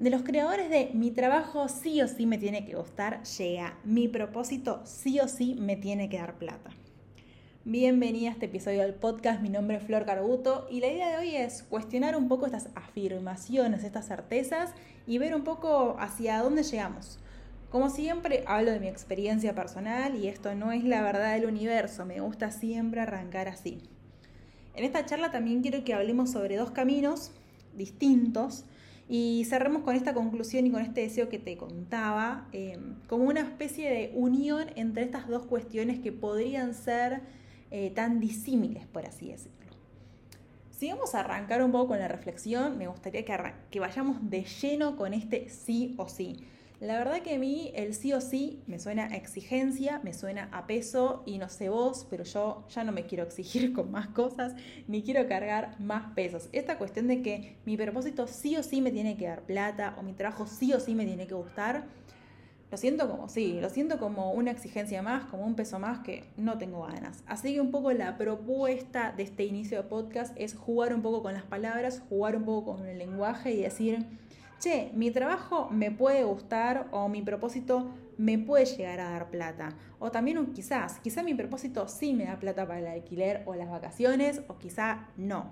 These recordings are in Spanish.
De los creadores de Mi trabajo sí o sí me tiene que gustar, llega Mi propósito sí o sí me tiene que dar plata. Bienvenida a este episodio del podcast, mi nombre es Flor Carbuto y la idea de hoy es cuestionar un poco estas afirmaciones, estas certezas y ver un poco hacia dónde llegamos. Como siempre, hablo de mi experiencia personal y esto no es la verdad del universo, me gusta siempre arrancar así. En esta charla también quiero que hablemos sobre dos caminos distintos y cerremos con esta conclusión y con este deseo que te contaba, eh, como una especie de unión entre estas dos cuestiones que podrían ser eh, tan disímiles, por así decirlo. Si vamos a arrancar un poco con la reflexión, me gustaría que vayamos de lleno con este sí o sí. La verdad que a mí el sí o sí me suena a exigencia, me suena a peso y no sé vos, pero yo ya no me quiero exigir con más cosas ni quiero cargar más pesos. Esta cuestión de que mi propósito sí o sí me tiene que dar plata o mi trabajo sí o sí me tiene que gustar, lo siento como sí, lo siento como una exigencia más, como un peso más que no tengo ganas. Así que un poco la propuesta de este inicio de podcast es jugar un poco con las palabras, jugar un poco con el lenguaje y decir che, mi trabajo me puede gustar o mi propósito me puede llegar a dar plata. O también quizás, quizá mi propósito sí me da plata para el alquiler o las vacaciones o quizá no.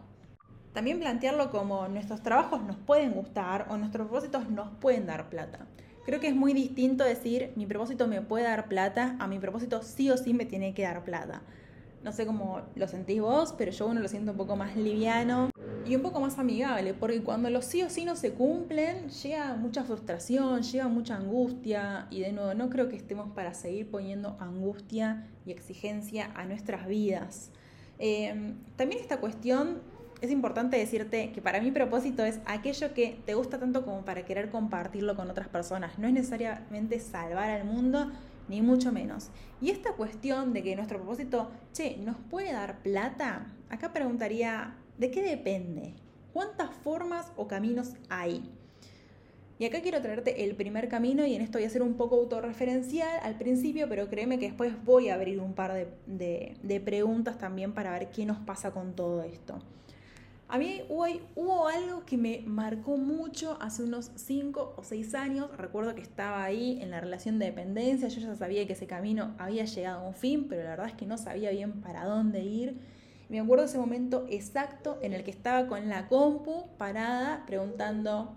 También plantearlo como nuestros trabajos nos pueden gustar o nuestros propósitos nos pueden dar plata. Creo que es muy distinto decir mi propósito me puede dar plata a mi propósito sí o sí me tiene que dar plata. No sé cómo lo sentís vos, pero yo uno lo siento un poco más liviano y un poco más amigable, porque cuando los sí o sí no se cumplen, llega mucha frustración, llega mucha angustia, y de nuevo, no creo que estemos para seguir poniendo angustia y exigencia a nuestras vidas. Eh, también esta cuestión es importante decirte que para mi propósito es aquello que te gusta tanto como para querer compartirlo con otras personas. No es necesariamente salvar al mundo, ni mucho menos. Y esta cuestión de que nuestro propósito, che, ¿nos puede dar plata? Acá preguntaría, ¿de qué depende? ¿Cuántas formas o caminos hay? Y acá quiero traerte el primer camino y en esto voy a ser un poco autorreferencial al principio, pero créeme que después voy a abrir un par de, de preguntas también para ver qué nos pasa con todo esto. A mí hubo, algo que me marcó mucho hace unos 5 o 6 años. Recuerdo que estaba ahí en la relación de dependencia. Yo ya sabía que ese camino había llegado a un fin, pero la verdad es que no sabía bien para dónde ir. Me acuerdo ese momento exacto en el que estaba con la compu parada preguntando,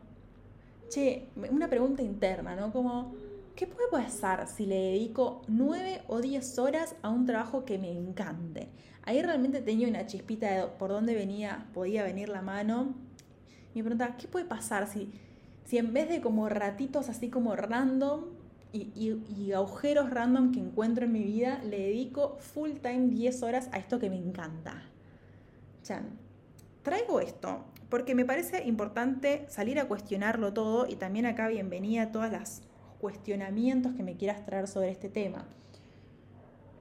che, una pregunta interna, ¿no? Como, ¿qué puede pasar si le dedico 9 o 10 horas a un trabajo que me encante? Ahí realmente tenía una chispita de por dónde venía, podía venir la mano. Y me preguntaba, ¿qué puede pasar si, si en vez de como ratitos así como random y, agujeros random que encuentro en mi vida, le dedico full time 10 horas a esto que me encanta? Chan, traigo esto porque me parece importante salir a cuestionarlo todo y también acá bienvenida a todas las cuestionamientos que me quieras traer sobre este tema.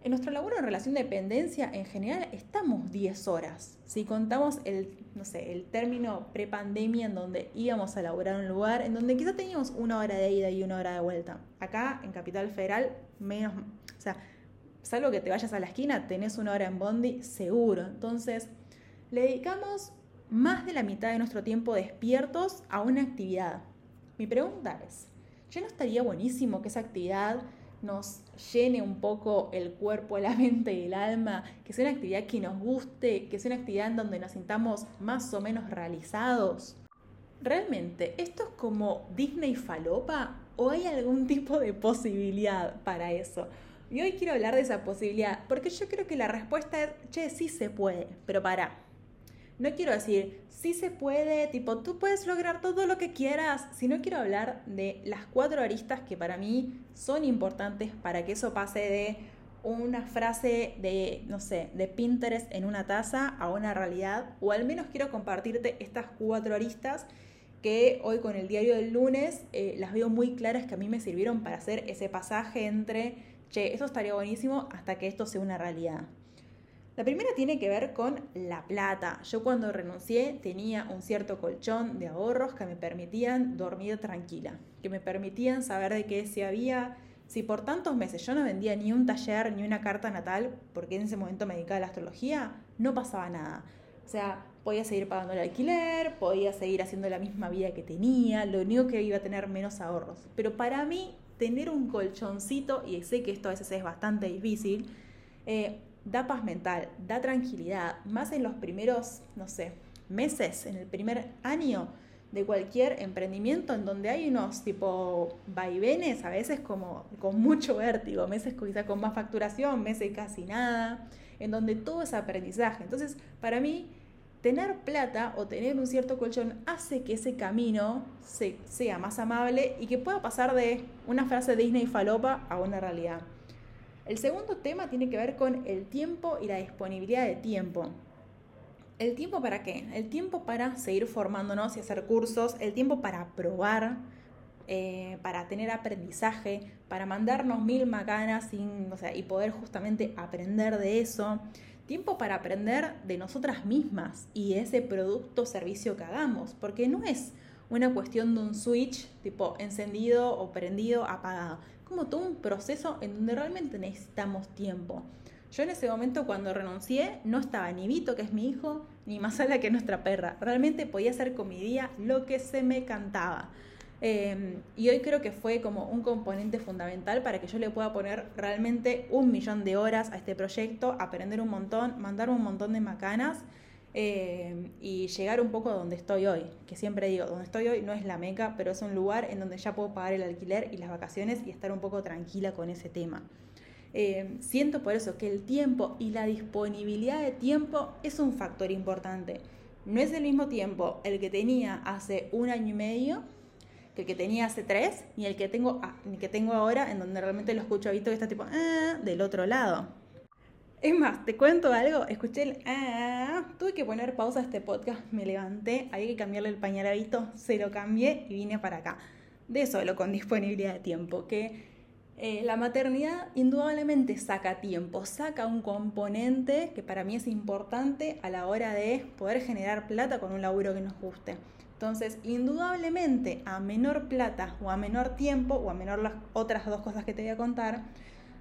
En nuestro laburo en relación de dependencia, en general, estamos 10 horas. Si contamos el, no sé, el término prepandemia en donde íbamos a laburar un lugar, en donde quizá teníamos una hora de ida y una hora de vuelta. Acá, en Capital Federal, menos, o sea, salvo que te vayas a la esquina, tenés una hora en Bondi seguro. Entonces, le dedicamos más de la mitad de nuestro tiempo despiertos a una actividad. Mi pregunta es, ¿ya no estaría buenísimo que esa actividad nos llene un poco el cuerpo, la mente y el alma, que sea una actividad que nos guste, que sea una actividad en donde nos sintamos más o menos realizados. ¿Realmente esto es como Disney falopa o hay algún tipo de posibilidad para eso? Y hoy quiero hablar de esa posibilidad, porque yo creo que la respuesta es, che, sí se puede, pero para, no quiero decir, sí se puede, tipo, tú puedes lograr todo lo que quieras, sino quiero hablar de las cuatro aristas que para mí son importantes para que eso pase de una frase de, no sé, de Pinterest en una taza a una realidad, o al menos quiero compartirte estas cuatro aristas que hoy con el diario del lunes eh, las veo muy claras que a mí me sirvieron para hacer ese pasaje entre, che, esto estaría buenísimo hasta que esto sea una realidad. La primera tiene que ver con la plata. Yo cuando renuncié tenía un cierto colchón de ahorros que me permitían dormir tranquila, que me permitían saber de que si había, si por tantos meses yo no vendía ni un taller ni una carta natal, porque en ese momento me dedicaba a la astrología, no pasaba nada. O sea, podía seguir pagando el alquiler, podía seguir haciendo la misma vida que tenía, lo único que iba a tener menos ahorros. Pero para mí, tener un colchoncito, y sé que esto a veces es bastante difícil, eh, da paz mental, da tranquilidad, más en los primeros, no sé, meses, en el primer año de cualquier emprendimiento en donde hay unos tipo vaivenes, a veces como con mucho vértigo, meses quizá con más facturación, meses casi nada, en donde todo es aprendizaje. Entonces, para mí, tener plata o tener un cierto colchón hace que ese camino sea más amable y que pueda pasar de una frase Disney falopa a una realidad. El segundo tema tiene que ver con el tiempo y la disponibilidad de tiempo. ¿El tiempo para qué? El tiempo para seguir formándonos y hacer cursos, el tiempo para probar, eh, para tener aprendizaje, para mandarnos mil macanas y poder justamente aprender de eso tiempo para aprender de nosotras mismas y ese producto o servicio que hagamos, porque no es una cuestión de un switch tipo encendido o prendido, apagado, como todo un proceso en donde realmente necesitamos tiempo. Yo en ese momento cuando renuncié no estaba ni Vito, que es mi hijo, ni Masala, que es nuestra perra. Realmente podía hacer con mi día lo que se me cantaba. Em, y hoy creo que fue como un componente fundamental para que yo le pueda poner realmente un millón de horas a este proyecto, aprender un montón, mandar un montón de macanas em, y llegar un poco a donde estoy hoy. Que siempre digo, donde estoy hoy no es la meca, pero es un lugar en donde ya puedo pagar el alquiler y las vacaciones y estar un poco tranquila con ese tema. Em, siento por eso que el tiempo y la disponibilidad de tiempo es un factor importante. No es el mismo tiempo el que tenía hace un año y medio que el que tenía hace tres y el que tengo, ah, que tengo ahora, en donde realmente lo escucho a Vito que está tipo, ah, del otro lado. Es más, te cuento algo, escuché el ah, tuve que poner pausa a este podcast, me levanté, había que cambiarle el pañal a Vito, se lo cambié y vine para acá. De solo con disponibilidad de tiempo, que eh, la maternidad indudablemente saca tiempo, saca un componente que para mí es importante a la hora de poder generar plata con un laburo que nos guste. Entonces, indudablemente, a menor plata o a menor tiempo, o a menor las otras dos cosas que te voy a contar,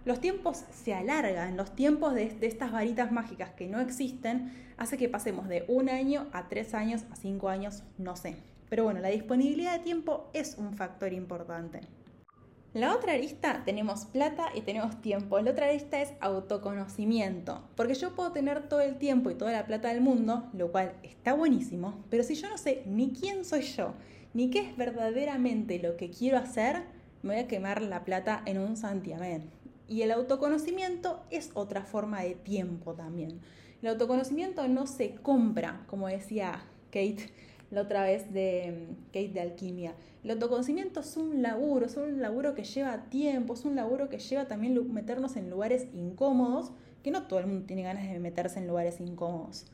los tiempos se alargan, los tiempos de, estas varitas mágicas que no existen, hace que pasemos de un año a tres años, a cinco años, no sé. Pero bueno, la disponibilidad de tiempo es un factor importante. La otra lista tenemos plata y tenemos tiempo. La otra lista es autoconocimiento. Porque yo puedo tener todo el tiempo y toda la plata del mundo, lo cual está buenísimo, pero si yo no sé ni quién soy yo, ni qué es verdaderamente lo que quiero hacer, me voy a quemar la plata en un santiamén. Y el autoconocimiento es otra forma de tiempo también. El autoconocimiento no se compra, como decía Kate la otra vez de mm, Kate de Alquimia. El autoconocimiento es un laburo, es un laburo que lleva tiempo, es un laburo que lleva también meternos en lugares incómodos, que no todo el mundo tiene ganas de meterse en lugares incómodos.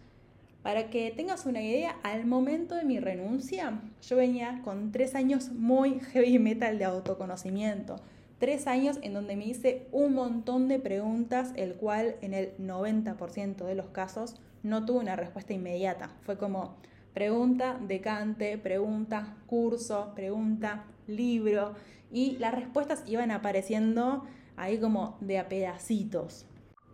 Para que tengas una idea, al momento de mi renuncia, yo venía con tres años muy heavy metal de autoconocimiento. Tres años en donde me hice un montón de preguntas, el cual en el 90% de los casos no tuve una respuesta inmediata. Fue como, pregunta, decante, pregunta, curso, pregunta, libro, y las respuestas iban apareciendo ahí como de a pedacitos.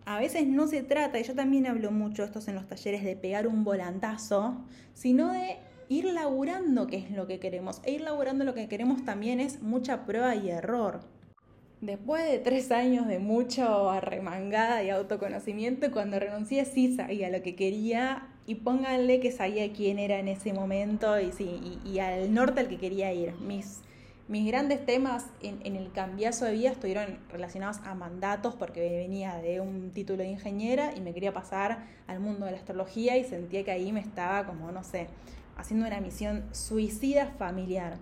A veces no se trata, y yo también hablo mucho estos en los talleres, de pegar un volantazo, sino de ir laburando qué es lo que queremos. E ir laburando lo que queremos también es mucha prueba y error. Después de tres años de mucho arremangada y autoconocimiento, cuando renuncié sí sabía lo que quería y pónganle que sabía quién era en ese momento y, sí, y, al norte al que quería ir. Mis, mis grandes temas en, en, el cambiazo de vida estuvieron relacionados a mandatos porque venía de un título de ingeniera y me quería pasar al mundo de la astrología y sentía que ahí me estaba como, no sé, haciendo una misión suicida familiar.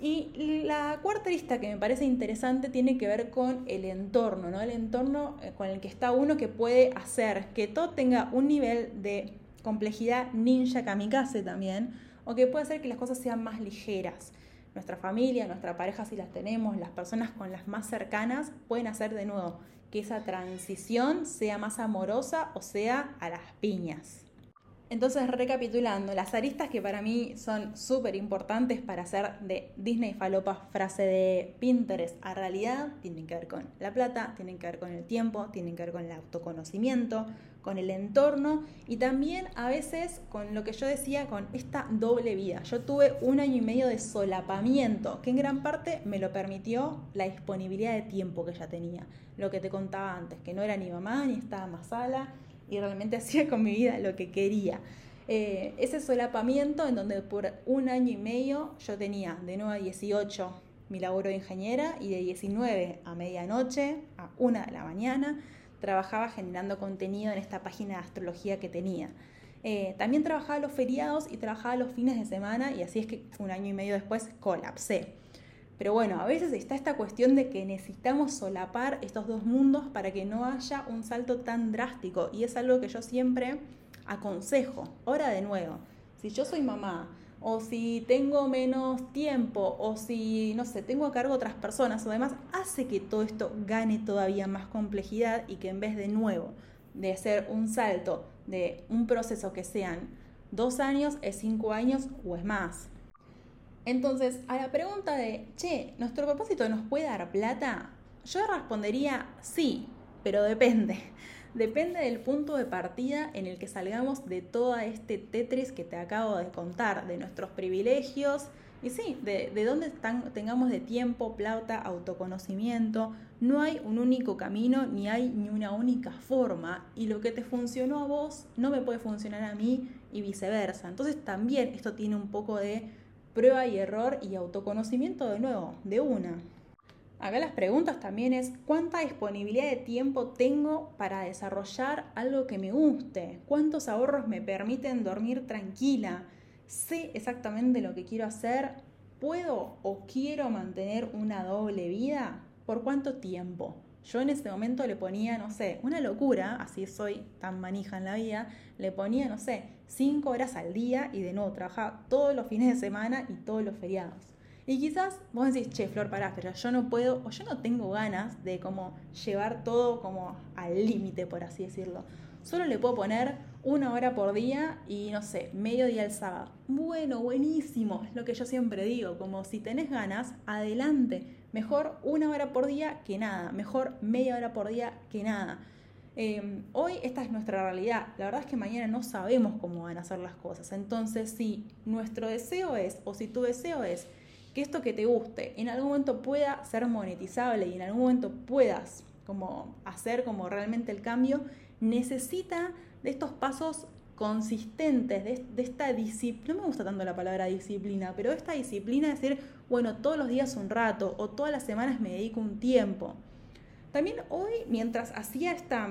Y la cuarta lista que me parece interesante tiene que ver con el entorno, ¿no? El entorno eh, con el que está uno que puede hacer que todo tenga un nivel de complejidad ninja kamikaze también, o que puede hacer que las cosas sean más ligeras. Nuestra familia, nuestra pareja si las tenemos, las personas con las más cercanas pueden hacer de nuevo que esa transición sea más amorosa o sea a las piñas. Entonces, recapitulando, las aristas que para mí son súper importantes para hacer de Disney Falopa frase de Pinterest a realidad tienen que ver con la plata, tienen que ver con el tiempo, tienen que ver con el autoconocimiento, con el entorno y también a veces con lo que yo decía, con esta doble vida. Yo tuve un año y medio de solapamiento, que en gran parte me lo permitió la disponibilidad de tiempo que ya tenía. Lo que te contaba antes, que no era ni mamá ni estaba más sala y realmente hacía con mi vida lo que quería. Eh, ese solapamiento en donde por un año y medio yo tenía de 9 a 18 mi laburo de ingeniera y de 19 a medianoche, a 1 de la mañana, trabajaba generando contenido en esta página de astrología que tenía. Eh, también trabajaba los feriados y trabajaba los fines de semana y así es que un año y medio después colapsé. Pero bueno, a veces está esta cuestión de que necesitamos solapar estos dos mundos para que no haya un salto tan drástico. Y es algo que yo siempre aconsejo. Ahora de nuevo, si yo soy mamá, o si tengo menos tiempo, o si, no sé, tengo a cargo otras personas o demás, hace que todo esto gane todavía más complejidad y que en vez de nuevo de hacer un salto de un proceso que sean dos años, es cinco años o es más. Entonces, a la pregunta de, che, ¿nuestro propósito nos puede dar plata? Yo respondería sí, pero depende. Depende del punto de partida en el que salgamos de todo este Tetris que te acabo de contar, de nuestros privilegios y sí, de, de dónde tengamos de tiempo, plata, autoconocimiento. No hay un único camino ni hay ni una única forma y lo que te funcionó a vos no me puede funcionar a mí y viceversa. Entonces también esto tiene un poco de prueba y error y autoconocimiento de nuevo, de una. Acá las preguntas también es cuánta disponibilidad de tiempo tengo para desarrollar algo que me guste, cuántos ahorros me permiten dormir tranquila, sé exactamente lo que quiero hacer, puedo o quiero mantener una doble vida, por cuánto tiempo. Yo en ese momento le ponía, no sé, una locura, así soy tan manija en la vida, le ponía, no sé, cinco horas al día y de nuevo trabajaba todos los fines de semana y todos los feriados. Y quizás vos decís, che, Flor, pará, pero yo no puedo o yo no tengo ganas de como llevar todo como al límite, por así decirlo. Solo le puedo poner una hora por día y no sé, medio día el sábado. Bueno, buenísimo, es lo que yo siempre digo, como si tenés ganas, adelante Mejor una hora por día que nada, mejor media hora por día que nada. Em, hoy esta es nuestra realidad. La verdad es que mañana no sabemos cómo van a ser las cosas. Entonces, si nuestro deseo es, o si tu deseo es, que esto que te guste en algún momento pueda ser monetizable y en algún momento puedas como hacer como realmente el cambio, necesita de estos pasos consistentes de, esta disciplina, no me gusta tanto la palabra disciplina, pero esta disciplina de decir, bueno, todos los días un rato o todas las semanas me dedico un tiempo. También hoy, mientras hacía esta,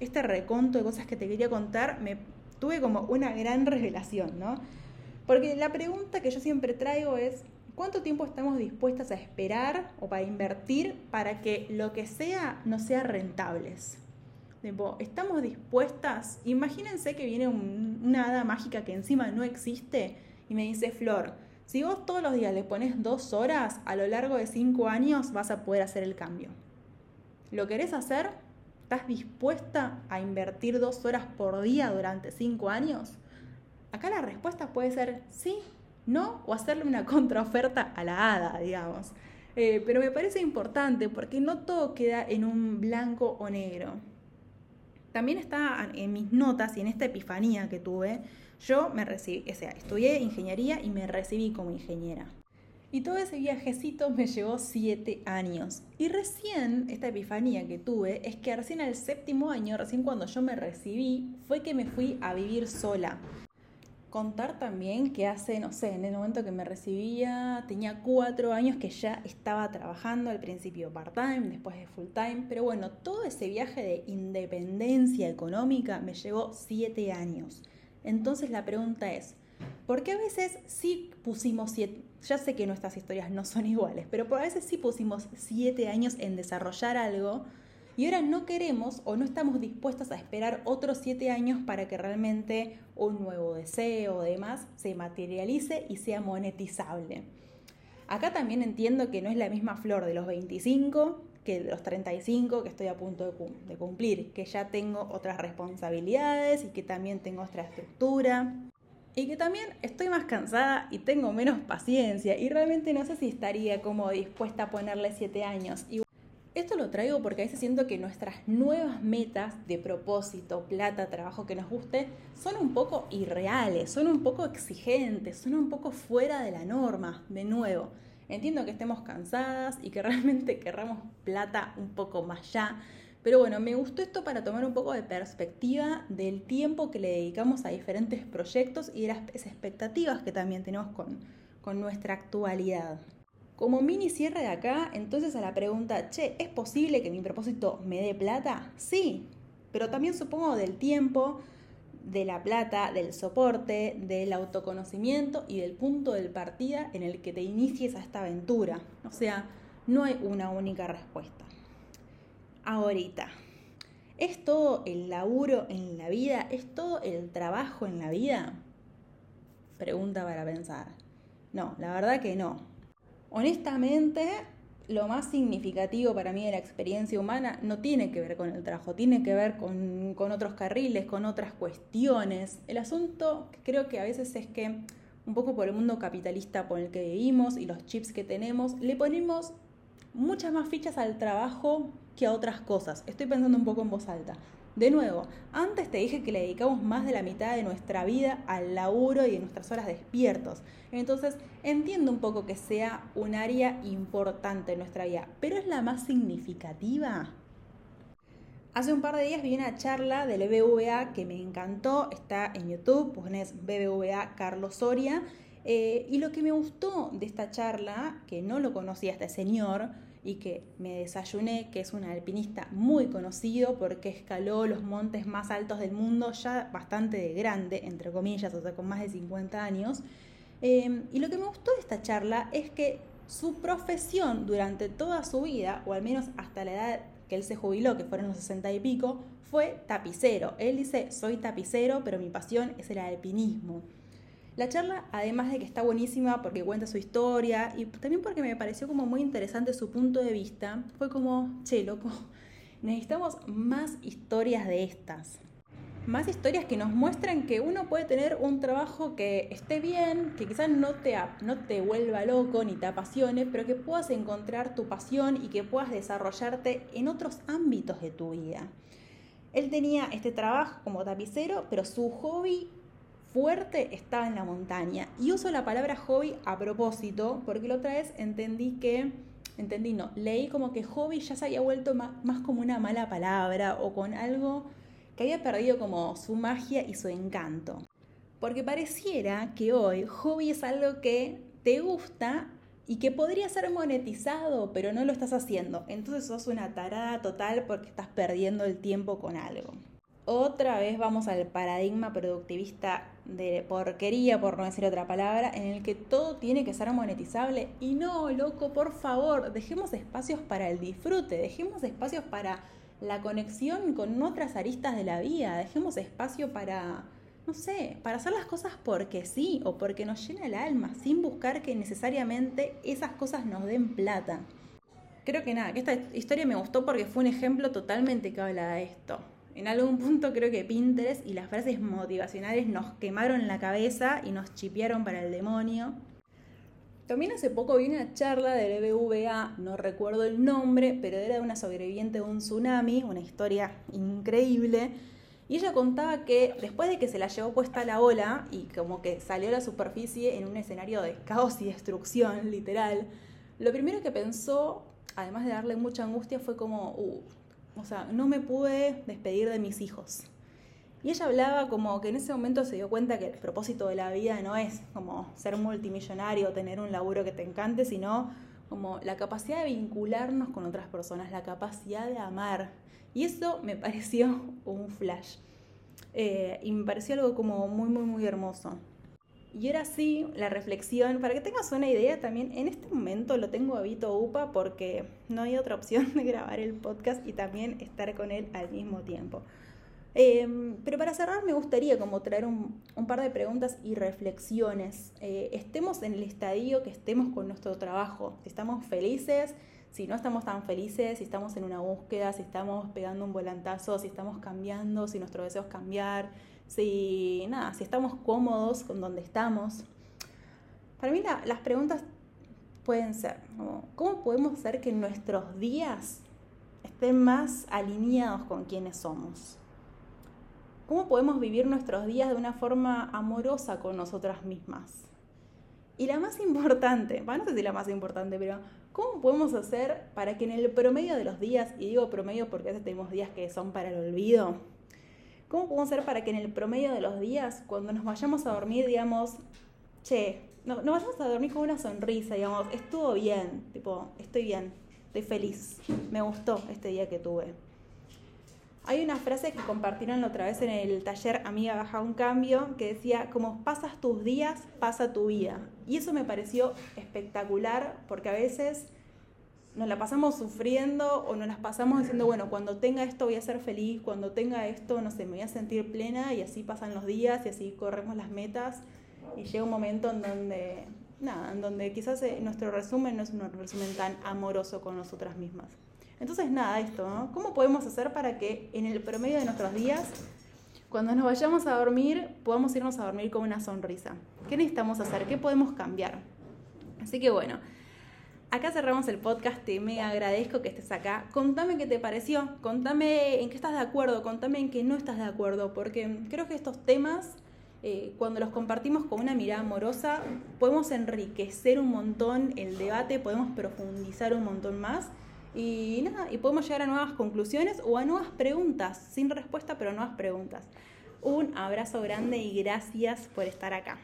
este reconto de cosas que te quería contar, me tuve como una gran revelación, ¿no? Porque la pregunta que yo siempre traigo es, ¿cuánto tiempo estamos dispuestas a esperar o para invertir para que lo que sea no sea rentables? Estamos dispuestas. Imagínense que viene una hada mágica que encima no existe y me dice, Flor, si vos todos los días le pones dos horas, a lo largo de cinco años vas a poder hacer el cambio. ¿Lo querés hacer? ¿Estás dispuesta a invertir dos horas por día durante cinco años? Acá la respuesta puede ser sí, no, o hacerle una contraoferta a la hada, digamos. Eh, pero me parece importante porque no todo queda en un blanco o negro también está en mis notas y en esta epifanía que tuve, yo me recibí, o sea, estudié ingeniería y me recibí como ingeniera. Y todo ese viajecito me llevó siete años. Y recién, esta epifanía que tuve, es que recién al séptimo año, recién cuando yo me recibí, fue que me fui a vivir sola. Contar también que hace, no sé, en el momento que me recibía, tenía cuatro años que ya estaba trabajando, al principio part-time, después de full-time, pero bueno, todo ese viaje de independencia económica me llevó siete años. Entonces la pregunta es, ¿por qué a veces sí pusimos siete, ya sé que nuestras historias no son iguales, pero a veces sí pusimos siete años en desarrollar algo? Y ahora no queremos o no estamos dispuestos a esperar otros siete años para que realmente un nuevo deseo o demás se materialice y sea monetizable. Acá también entiendo que no es la misma flor de los 25 que los 35 que estoy a punto de cumplir, que ya tengo otras responsabilidades y que también tengo otra estructura. Y que también estoy más cansada y tengo menos paciencia y realmente no sé si estaría como dispuesta a ponerle 7 años. Esto lo traigo porque a veces siento que nuestras nuevas metas de propósito, plata, trabajo que nos guste, son un poco irreales, son un poco exigentes, son un poco fuera de la norma, de nuevo. Entiendo que estemos cansadas y que realmente querramos plata un poco más ya, pero bueno, me gustó esto para tomar un poco de perspectiva del tiempo que le dedicamos a diferentes proyectos y de las expectativas que también tenemos con, con nuestra actualidad. Como mini cierre de acá, entonces a la pregunta, che, ¿es posible que mi propósito me dé plata? Sí, pero también supongo del tiempo, de la plata, del soporte, del autoconocimiento y del punto de partida en el que te inicies a esta aventura. O sea, no hay una única respuesta ahorita. ¿Es todo el laburo en la vida? ¿Es todo el trabajo en la vida? Pregunta para pensar. No, la verdad que no. Honestamente, lo más significativo para mí de la experiencia humana no tiene que ver con el trabajo, tiene que ver con, otros carriles, con otras cuestiones. El asunto creo que a veces es que, un poco por el mundo capitalista por el que vivimos y los chips que tenemos, le ponemos muchas más fichas al trabajo que a otras cosas. Estoy pensando un poco en voz alta. De nuevo, antes te dije que le dedicamos más de la mitad de nuestra vida al laburo y de nuestras horas despiertos. Entonces, entiendo un poco que sea un área importante en nuestra vida, pero es la más significativa. Hace un par de días vi una charla del BBVA que me encantó, está en YouTube, pones BBVA Carlos Soria, eh, y lo que me gustó de esta charla, que no lo conocía este señor, y que me desayuné, que es un alpinista muy conocido porque escaló los montes más altos del mundo ya bastante grande, entre comillas, o sea, con más de 50 años. Em, y lo que me gustó de esta charla es que su profesión durante toda su vida, o al menos hasta la edad que él se jubiló, que fueron los 60 y pico, fue tapicero. Él dice, soy tapicero, pero mi pasión es el alpinismo. La charla, además de que está buenísima porque cuenta su historia y también porque me pareció como muy interesante su punto de vista, fue como, che, loco, necesitamos más historias de estas. Más historias que nos muestren que uno puede tener un trabajo que esté bien, que quizás no te, no te vuelva loco ni te apasione, pero que puedas encontrar tu pasión y que puedas desarrollarte en otros ámbitos de tu vida. Él tenía este trabajo como tapicero, pero su hobby fuerte estaba en la montaña. Y uso la palabra hobby a propósito, porque la otra vez entendí que, entendí, no, leí como que hobby ya se había vuelto más, como una mala palabra o con algo que había perdido como su magia y su encanto. Porque pareciera que hoy hobby es algo que te gusta y que podría ser monetizado, pero no lo estás haciendo. Entonces sos una tarada total porque estás perdiendo el tiempo con algo otra vez vamos al paradigma productivista de porquería, por no decir otra palabra, en el que todo tiene que ser monetizable. Y no, loco, por favor, dejemos espacios para el disfrute, dejemos espacios para la conexión con otras aristas de la vida, dejemos espacio para, no sé, para hacer las cosas porque sí o porque nos llena el alma, sin buscar que necesariamente esas cosas nos den plata. Creo que nada, que esta historia me gustó porque fue un ejemplo totalmente que habla de esto. En algún punto creo que Pinterest y las frases motivacionales nos quemaron la cabeza y nos chipearon para el demonio. También hace poco vi una charla del BBVA, no recuerdo el nombre, pero era de una sobreviviente de un tsunami, una historia increíble. Y ella contaba que después de que se la llevó puesta la ola y como que salió a la superficie en un escenario de caos y destrucción, literal, lo primero que pensó, además de darle mucha angustia, fue como, uh, o sea, no me pude despedir de mis hijos. Y ella hablaba como que en ese momento se dio cuenta que el propósito de la vida no es como ser multimillonario, tener un laburo que te encante, sino como la capacidad de vincularnos con otras personas, la capacidad de amar. Y eso me pareció un flash. Eh, y me pareció algo como muy, muy, muy hermoso. Y ahora sí, la reflexión, para que tengas una idea también, en este momento lo tengo a Vito Upa porque no hay otra opción de grabar el podcast y también estar con él al mismo tiempo. Em, pero para cerrar me gustaría como traer un, par de preguntas y reflexiones. Eh, estemos en el estadio que estemos con nuestro trabajo, si estamos felices, si no estamos tan felices, si estamos en una búsqueda, si estamos pegando un volantazo, si estamos cambiando, si nuestro deseo es cambiar, si nada, si estamos cómodos con donde estamos. Para mí las preguntas pueden ser, ¿cómo podemos hacer que nuestros días estén más alineados con quienes somos? ¿Cómo podemos vivir nuestros días de una forma amorosa con nosotras mismas? Y la más importante, bueno, no sé si la más importante, pero ¿cómo podemos hacer para que en el promedio de los días, y digo promedio porque a veces tenemos días que son para el olvido, ¿cómo podemos hacer para que en el promedio de los días, cuando nos vayamos a dormir, digamos, che, no, nos vayamos a dormir con una sonrisa, digamos, estuvo bien, tipo, estoy bien, estoy feliz, me gustó este día que tuve? Hay una frase que compartieron la otra vez en el taller Amiga Baja un Cambio que decía, como pasas tus días, pasa tu vida. Y eso me pareció espectacular porque a veces nos la pasamos sufriendo o nos las pasamos diciendo, bueno, cuando tenga esto voy a ser feliz, cuando tenga esto, no sé, me voy a sentir plena y así pasan los días y así corremos las metas y llega un momento en donde, nada, en donde quizás eh, nuestro resumen no es un resumen tan amoroso con nosotras mismas. Entonces, nada, esto, ¿no? ¿Cómo podemos hacer para que en el promedio de nuestros días, cuando nos vayamos a dormir, podamos irnos a dormir con una sonrisa? ¿Qué necesitamos hacer? ¿Qué podemos cambiar? Así que bueno, acá cerramos el podcast, te me agradezco que estés acá. Contame qué te pareció, contame en qué estás de acuerdo, contame en qué no estás de acuerdo, porque creo que estos temas, eh, cuando los compartimos con una mirada amorosa, podemos enriquecer un montón el debate, podemos profundizar un montón más y nada, y podemos llegar a nuevas conclusiones o a nuevas preguntas, sin respuesta, pero nuevas preguntas. Un abrazo grande y gracias por estar acá.